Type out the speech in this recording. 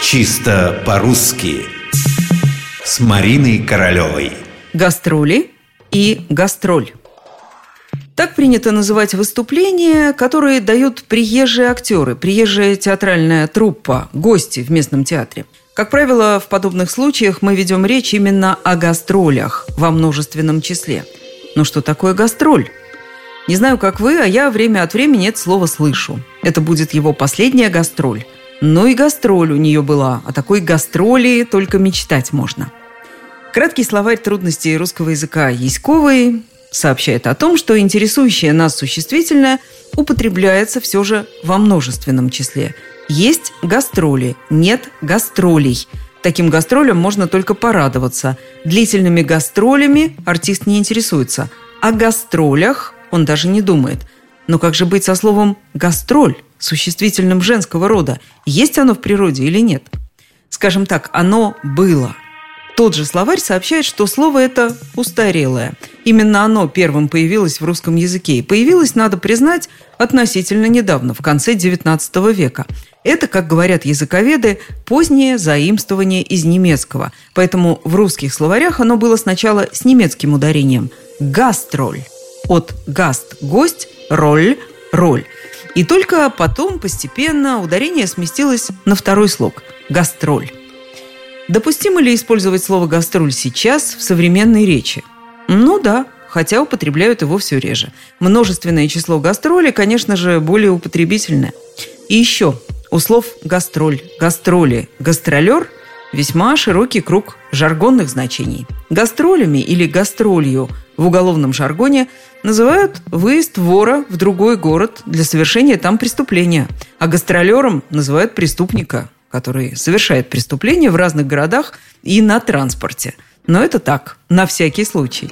Чисто по-русски С Мариной Королевой Гастроли и гастроль так принято называть выступления, которые дают приезжие актеры, приезжая театральная труппа, гости в местном театре. Как правило, в подобных случаях мы ведем речь именно о гастролях во множественном числе. Но что такое гастроль? Не знаю, как вы, а я время от времени это слово слышу. Это будет его последняя гастроль. Но и гастроль у нее была, а такой гастроли только мечтать можно. Краткий словарь трудностей русского языка Яськовой сообщает о том, что интересующее нас существительное употребляется все же во множественном числе. Есть гастроли, нет гастролей. Таким гастролям можно только порадоваться. Длительными гастролями артист не интересуется. О гастролях он даже не думает. Но как же быть со словом «гастроль», существительным женского рода? Есть оно в природе или нет? Скажем так, оно было. Тот же словарь сообщает, что слово это устарелое. Именно оно первым появилось в русском языке. И появилось, надо признать, относительно недавно, в конце XIX века. Это, как говорят языковеды, позднее заимствование из немецкого. Поэтому в русских словарях оно было сначала с немецким ударением – «гастроль» от «гаст» – «гость», «роль» – «роль». И только потом постепенно ударение сместилось на второй слог – «гастроль». Допустимо ли использовать слово «гастроль» сейчас в современной речи? Ну да, хотя употребляют его все реже. Множественное число гастроли, конечно же, более употребительное. И еще, у слов «гастроль», «гастроли», «гастролер» весьма широкий круг жаргонных значений. Гастролями или гастролью в уголовном жаргоне называют выезд вора в другой город для совершения там преступления, а гастролером называют преступника, который совершает преступления в разных городах и на транспорте. Но это так, на всякий случай.